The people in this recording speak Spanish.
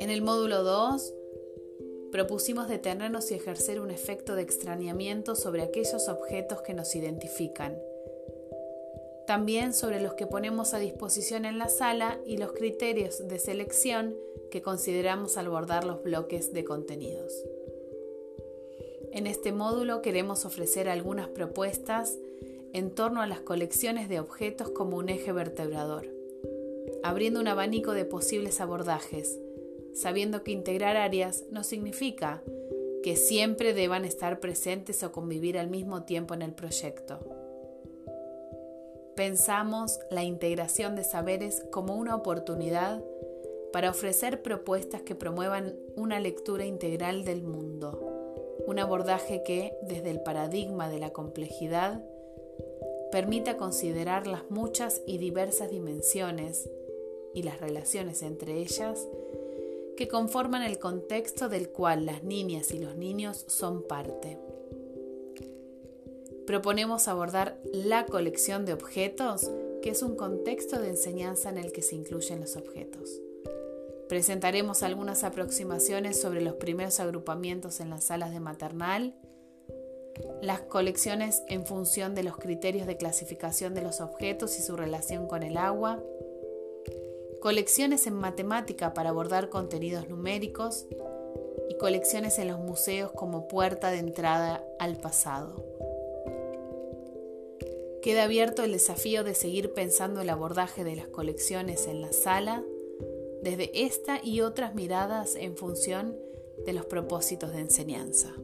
En el módulo 2 propusimos detenernos y ejercer un efecto de extrañamiento sobre aquellos objetos que nos identifican. También sobre los que ponemos a disposición en la sala y los criterios de selección que consideramos al bordar los bloques de contenidos. En este módulo queremos ofrecer algunas propuestas en torno a las colecciones de objetos como un eje vertebrador, abriendo un abanico de posibles abordajes, sabiendo que integrar áreas no significa que siempre deban estar presentes o convivir al mismo tiempo en el proyecto. Pensamos la integración de saberes como una oportunidad para ofrecer propuestas que promuevan una lectura integral del mundo un abordaje que, desde el paradigma de la complejidad, permita considerar las muchas y diversas dimensiones y las relaciones entre ellas que conforman el contexto del cual las niñas y los niños son parte. Proponemos abordar la colección de objetos, que es un contexto de enseñanza en el que se incluyen los objetos. Presentaremos algunas aproximaciones sobre los primeros agrupamientos en las salas de maternal, las colecciones en función de los criterios de clasificación de los objetos y su relación con el agua, colecciones en matemática para abordar contenidos numéricos y colecciones en los museos como puerta de entrada al pasado. Queda abierto el desafío de seguir pensando el abordaje de las colecciones en la sala desde esta y otras miradas en función de los propósitos de enseñanza.